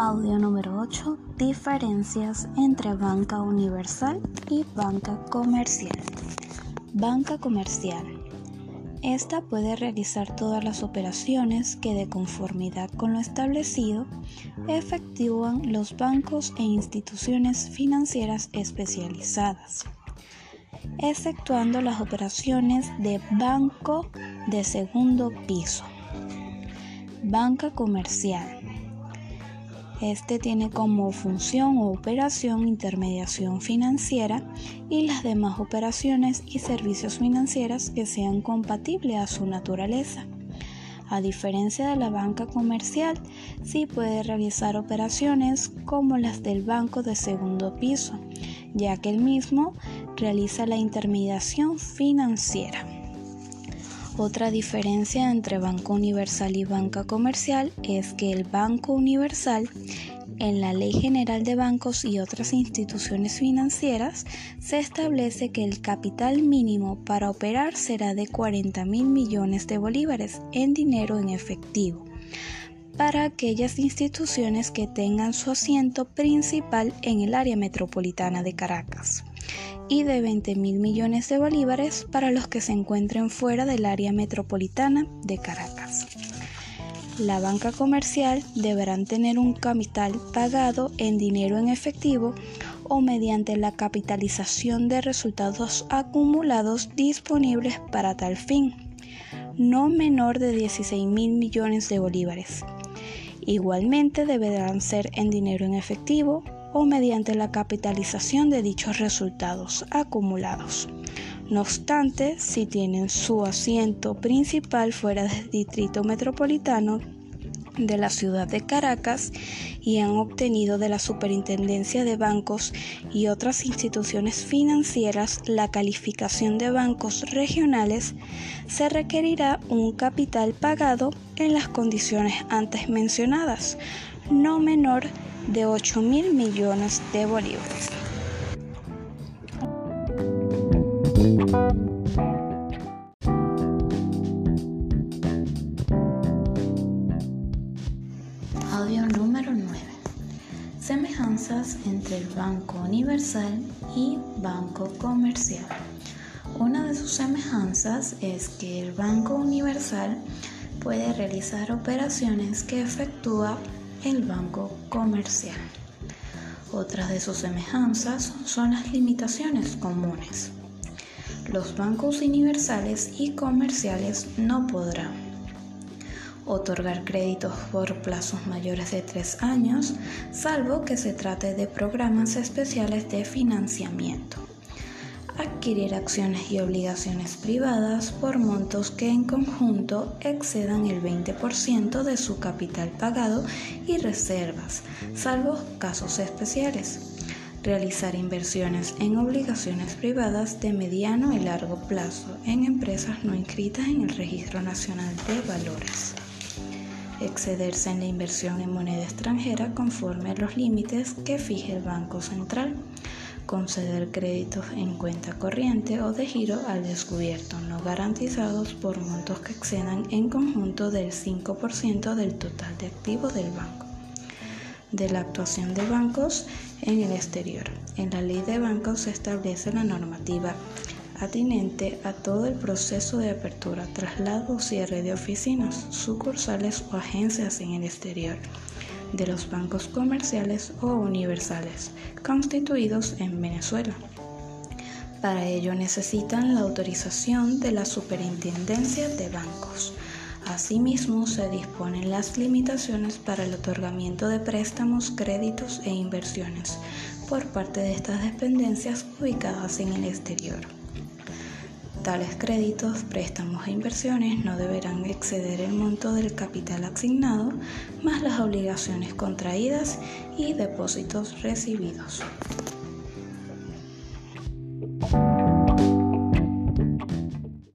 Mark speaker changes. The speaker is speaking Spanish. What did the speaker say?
Speaker 1: Audio número 8. Diferencias entre banca universal y banca comercial. Banca comercial. Esta puede realizar todas las operaciones que de conformidad con lo establecido efectúan los bancos e instituciones financieras especializadas, exceptuando las operaciones de banco de segundo piso. Banca comercial este tiene como función o operación intermediación financiera y las demás operaciones y servicios financieros que sean compatibles a su naturaleza. A diferencia de la banca comercial, sí puede realizar operaciones como las del banco de segundo piso, ya que el mismo realiza la intermediación financiera. Otra diferencia entre Banco Universal y banca comercial es que el Banco Universal en la Ley General de Bancos y otras instituciones financieras se establece que el capital mínimo para operar será de 40 mil millones de bolívares en dinero en efectivo para aquellas instituciones que tengan su asiento principal en el área metropolitana de Caracas y de 20 mil millones de bolívares para los que se encuentren fuera del área metropolitana de Caracas. La banca comercial deberán tener un capital pagado en dinero en efectivo o mediante la capitalización de resultados acumulados disponibles para tal fin, no menor de 16 mil millones de bolívares. Igualmente deberán ser en dinero en efectivo o mediante la capitalización de dichos resultados acumulados. No obstante, si tienen su asiento principal fuera del distrito metropolitano de la ciudad de Caracas y han obtenido de la Superintendencia de Bancos y otras instituciones financieras la calificación de bancos regionales, se requerirá un capital pagado en las condiciones antes mencionadas, no menor de 8 mil millones de bolívares. Audio número 9. Semejanzas entre el Banco Universal y Banco Comercial. Una de sus semejanzas es que el Banco Universal puede realizar operaciones que efectúa el banco comercial. Otras de sus semejanzas son las limitaciones comunes. Los bancos universales y comerciales no podrán otorgar créditos por plazos mayores de tres años, salvo que se trate de programas especiales de financiamiento adquirir acciones y obligaciones privadas por montos que en conjunto excedan el 20% de su capital pagado y reservas, salvo casos especiales. Realizar inversiones en obligaciones privadas de mediano y largo plazo en empresas no inscritas en el Registro Nacional de Valores. Excederse en la inversión en moneda extranjera conforme a los límites que fije el Banco Central conceder créditos en cuenta corriente o de giro al descubierto no garantizados por montos que excedan en conjunto del 5% del total de activos del banco. De la actuación de bancos en el exterior. En la ley de bancos se establece la normativa atinente a todo el proceso de apertura, traslado o cierre de oficinas, sucursales o agencias en el exterior de los bancos comerciales o universales constituidos en Venezuela. Para ello necesitan la autorización de la Superintendencia de Bancos. Asimismo, se disponen las limitaciones para el otorgamiento de préstamos, créditos e inversiones por parte de estas dependencias ubicadas en el exterior. Tales créditos, préstamos e inversiones no deberán exceder el monto del capital asignado más las obligaciones contraídas y depósitos recibidos.